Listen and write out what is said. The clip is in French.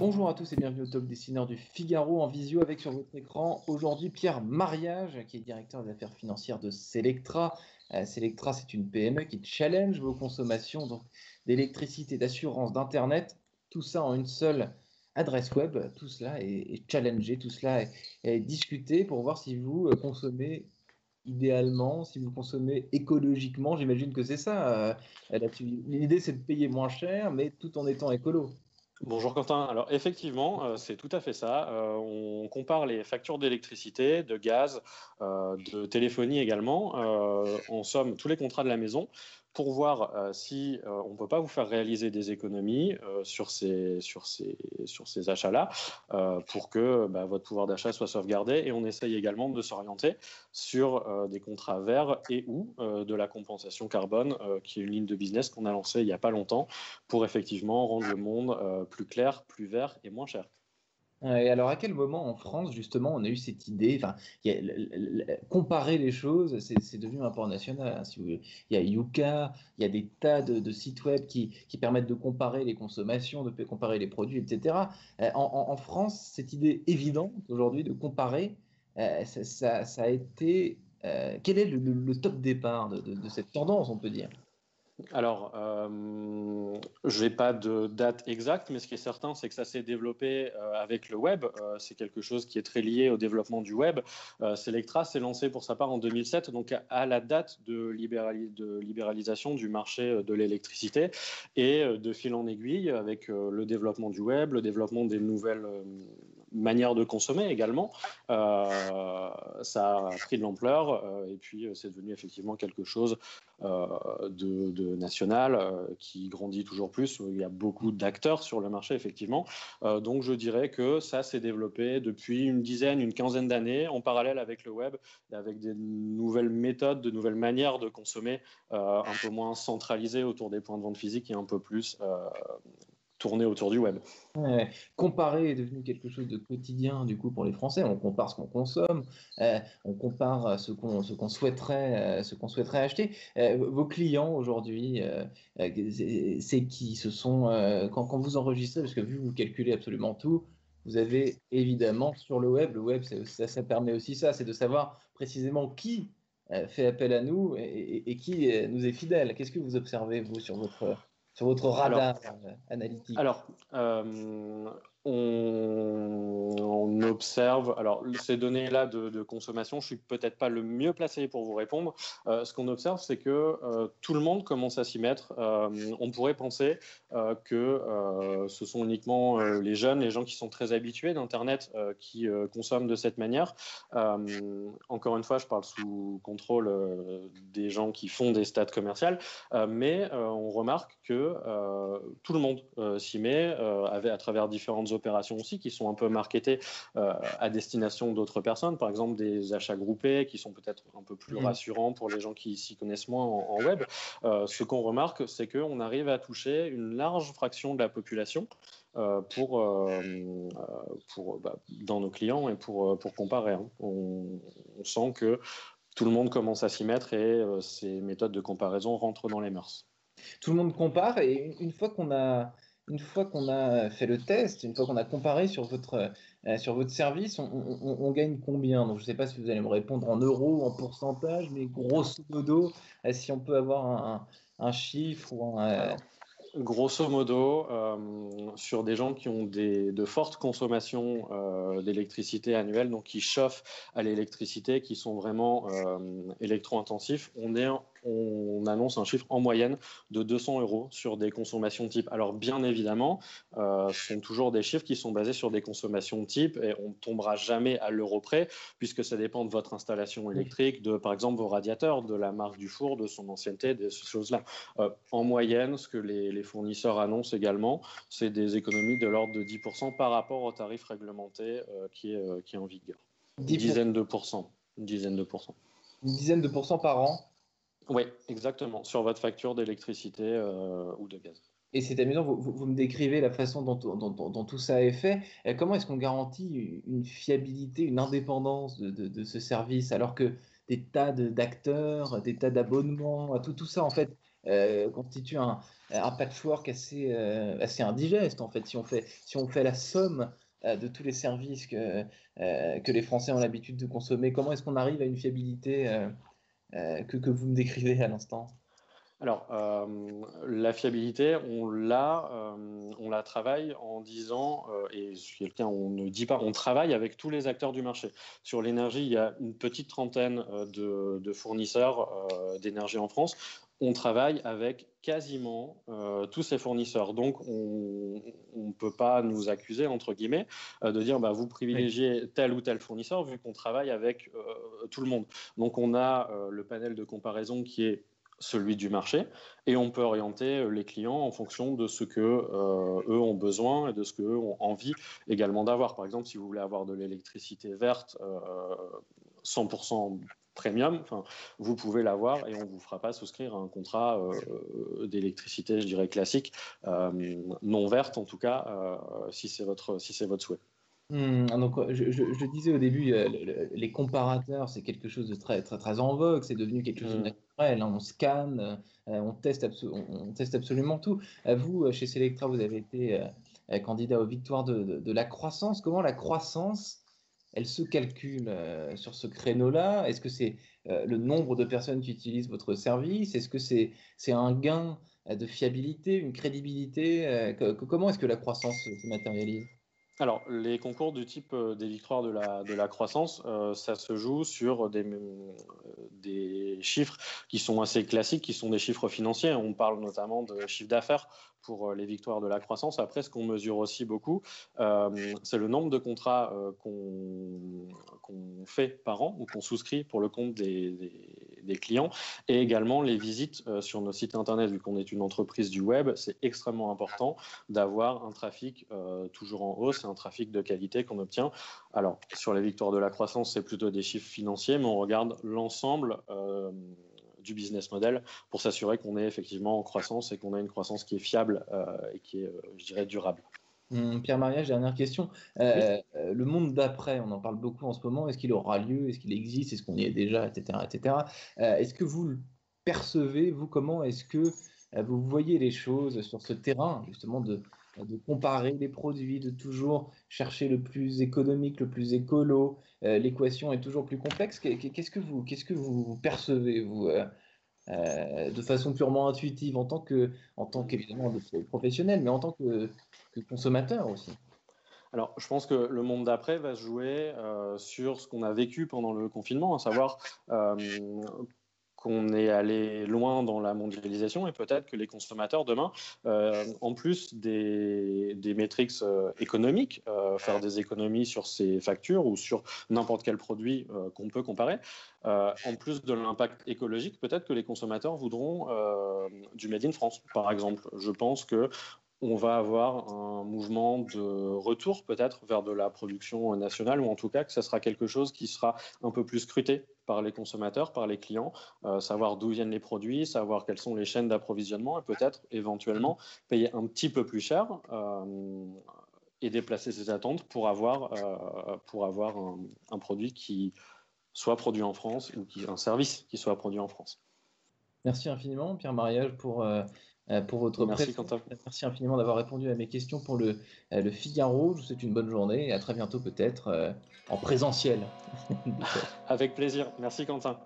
Bonjour à tous et bienvenue au Top Dessineur du Figaro en visio avec sur votre écran aujourd'hui Pierre Mariage qui est directeur des affaires financières de Selectra. Euh, Selectra c'est une PME qui challenge vos consommations d'électricité, d'assurance, d'internet, tout ça en une seule adresse web. Tout cela est, challengé, tout cela est, discuté pour voir si vous euh, consommez idéalement, si vous consommez écologiquement. J'imagine que c'est ça. Euh, l'idée c'est de payer moins cher mais tout en étant écolo. Bonjour Quentin. Alors effectivement, euh, c'est tout à fait ça. Euh, on compare les factures d'électricité, de gaz, euh, de téléphonie également. en somme, tous les contrats de la maison pour voir euh, si euh, on ne peut pas vous faire réaliser des économies euh, sur ces, achats-là, pour que bah, votre pouvoir d'achat soit sauvegardé. Et on essaye également de s'orienter sur des contrats verts et ou de la compensation carbone, qui est une ligne de business qu'on a lancée il n'y a pas longtemps, pour effectivement rendre le monde plus clair, plus vert et moins cher. Et alors, à quel moment en France, justement, on a eu cette idée enfin, Comparer les choses, c'est devenu un port national. Hein, il y a Yuka, il y a des tas de, sites web qui, qui, permettent de comparer les consommations, de comparer les produits, etc. Euh, en, France, cette idée évidente aujourd'hui de comparer, euh, ça, a été. Euh, quel est le, top départ de cette tendance, on peut dire? Alors, euh, je n'ai pas de date exacte, mais ce qui est certain, c'est que ça s'est développé euh, avec le web. Euh, c'est quelque chose qui est très lié au développement du web. Selectra s'est lancé pour sa part en 2007, donc à, la date de, de, libéralisation du marché de l'électricité. Et de fil en aiguille, avec le développement du web, le développement des nouvelles manières de consommer également, ça a pris de l'ampleur. et puis, c'est devenu effectivement quelque chose de, national euh, qui grandit toujours plus. Il y a beaucoup d'acteurs sur le marché, effectivement. Euh, donc, je dirais que ça s'est développé depuis une dizaine, une quinzaine d'années, en parallèle avec le web, avec des nouvelles méthodes, de nouvelles manières de consommer, euh, un peu moins centralisées autour des points de vente physiques et un peu plus tourner autour du web. comparer est devenu quelque chose de quotidien du coup pour les Français. On compare ce qu'on consomme, euh, on compare ce qu'on ce qu'on souhaiterait euh, ce qu'on souhaiterait acheter. Euh, vos clients aujourd'hui, c'est qui? Ce sont quand, vous enregistrez, parce que vu que vous calculez absolument tout, vous avez évidemment sur le web, le web ça, permet aussi ça, c'est de savoir précisément qui fait appel à nous et qui nous est fidèle. Qu'est-ce que vous observez vous sur votre sur votre radar euh, analytique. Alors, euh, on, observe, alors ces données-là de, consommation, je suis peut-être pas le mieux placé pour vous répondre. Euh, ce qu'on observe, c'est que euh, tout le monde commence à s'y mettre. Euh, on pourrait penser que ce sont uniquement les jeunes, les gens qui sont très habitués d'Internet, qui consomment de cette manière. encore une fois, je parle sous contrôle des gens qui font des stats commerciales, mais on remarque que tout le monde s'y met à travers différentes opérations aussi qui sont un peu marketées euh, à destination d'autres personnes, par exemple des achats groupés qui sont peut-être un peu plus mmh. rassurants pour les gens qui s'y connaissent moins en, web. Euh, ce qu'on remarque, c'est qu'on arrive à toucher une large fraction de la population. Euh, pour, pour bah, dans nos clients et pour, pour comparer. Hein. On, on, sent que tout le monde commence à s'y mettre et ces méthodes de comparaison rentrent dans les mœurs. Tout le monde compare et une fois qu'on a une fois qu'on a fait le test, une fois qu'on a comparé sur votre, euh, sur votre service, on, gagne combien? Donc, je ne sais pas si vous allez me répondre en euros, en pourcentage, mais grosso modo, euh, si on peut avoir un, chiffre ou un. Euh, grosso modo, sur des gens qui ont des, de fortes consommations d'électricité annuelle, donc qui chauffent à l'électricité, qui sont vraiment électro-intensifs, on est on annonce un chiffre en moyenne de 200 euros sur des consommations type. Alors bien évidemment, euh, ce sont toujours des chiffres qui sont basés sur des consommations type et on ne tombera jamais à l'euro près puisque ça dépend de votre installation électrique, de par exemple vos radiateurs, de la marque du four, de son ancienneté, de ces choses-là. Euh, en moyenne, ce que les, fournisseurs annoncent également, c'est des économies de l'ordre de 10% par rapport au tarif réglementé euh, qui, est, qui est en vigueur. Une dizaine de pourcents. Une dizaine de pourcents. Une dizaine de pourcents par an oui, exactement, sur votre facture d'électricité euh, ou de gaz. Et c'est amusant, vous, vous, me décrivez la façon dont, dont, tout ça est fait. comment est-ce qu'on garantit une fiabilité, une indépendance de, de, ce service alors que des tas d'acteurs, des tas d'abonnements, tout, tout ça en fait constitue un, patchwork assez, assez indigeste en fait. Si on fait, la somme de tous les services que, les Français ont l'habitude de consommer, comment est-ce qu'on arrive à une fiabilité que, vous me décrivez à l'instant? Alors, euh, la fiabilité, on la, euh, on la travaille en disant, euh, et quelqu'un, on ne dit pas, on travaille avec tous les acteurs du marché. Sur l'énergie, il y a une petite trentaine de, fournisseurs d'énergie en France. On travaille avec quasiment tous ces fournisseurs. Donc, on ne peut pas nous accuser, entre guillemets, de dire bah, vous privilégiez tel ou tel fournisseur vu qu'on travaille avec tout le monde. Donc, on a le panel de comparaison qui est celui du marché, et on peut orienter euh, les clients en fonction de ce que euh, eux ont besoin et de ce qu'eux ont envie également d'avoir. Par exemple, si vous voulez avoir de l'électricité verte 100% euh, premium, enfin, vous pouvez l'avoir et on ne vous fera pas souscrire à un contrat d'électricité, je dirais classique, non verte en tout cas, si c'est votre, si votre souhait. Hmm, donc, je, disais au début, les comparateurs, c'est quelque chose de très, très, très en vogue, c'est devenu quelque chose de hmm. naturel. Hein. on scanne, euh, on, teste on, teste absolument tout. Vous, chez Selectra, vous avez été euh, candidat aux victoires de, la croissance. Comment la croissance, elle se calcule euh, sur ce créneau-là. Est-ce que c'est le nombre de personnes qui utilisent votre service? Est-ce que c'est un gain de fiabilité, une crédibilité Comment est-ce que la croissance se matérialise? Alors, les concours du type euh, des victoires de la, de la croissance, euh, ça se joue sur des, euh, des, chiffres qui sont assez classiques, qui sont des chiffres financiers. On parle notamment de chiffre d'affaires pour les victoires de la croissance. Après, ce qu'on mesure aussi beaucoup, c'est le nombre de contrats qu'on fait par an ou qu'on souscrit pour le compte des, des, clients et également les visites sur nos sites internet. Vu qu'on est une entreprise du web, c'est extrêmement important d'avoir un trafic toujours en hausse un trafic de qualité qu'on obtient. Alors, sur les victoires de la croissance, c'est plutôt des chiffres financiers, mais on regarde l'ensemble euh, du business model pour s'assurer qu'on est effectivement en croissance et qu'on a une croissance qui est fiable euh, et qui est, euh, je dirais, durable. Hum, Pierre Mariage, dernière question. le monde d'après, on en parle beaucoup en ce moment. Est-ce qu'il aura lieu? Est-ce qu'il existe? Est-ce qu'on y est déjà? Etc. etc. est-ce que vous le percevez? Vous, comment est-ce que vous voyez les choses sur ce terrain, justement, de, de comparer les produits, de toujours chercher le plus économique, le plus écolo? Euh, l'équation est toujours plus complexe. Qu'est-ce que vous, qu'est-ce que vous percevez vous euh, euh, de façon purement intuitive en tant que, en tant qu'évidemment professionnel, mais en tant que, consommateur aussi. Alors, je pense que le monde d'après va se jouer sur ce qu'on a vécu pendant le confinement, à savoir qu'on est allé loin dans la mondialisation et peut-être que les consommateurs demain, euh, en plus des, des métriques euh, économiques, euh, faire des économies sur ces factures ou sur n'importe quel produit qu'on peut comparer, en plus de l'impact écologique, peut-être que les consommateurs voudront du Made in France, par exemple. Je pense que on va avoir un mouvement de retour peut-être vers de la production nationale, ou en tout cas que ce sera quelque chose qui sera un peu plus scruté par les consommateurs, par les clients, euh, savoir d'où viennent les produits, savoir quelles sont les chaînes d'approvisionnement et peut-être éventuellement payer un petit peu plus cher euh, et déplacer ses attentes pour avoir, euh, pour avoir un, produit qui soit produit en France ou un service qui soit produit en France. Merci infiniment, Pierre Mariage, pour pour votre Merci, Quentin. Merci infiniment d'avoir répondu à mes questions pour le, euh, le Figaro. Je vous souhaite une bonne journée et à très bientôt peut-être euh, en présentiel. Avec plaisir. Merci Quentin.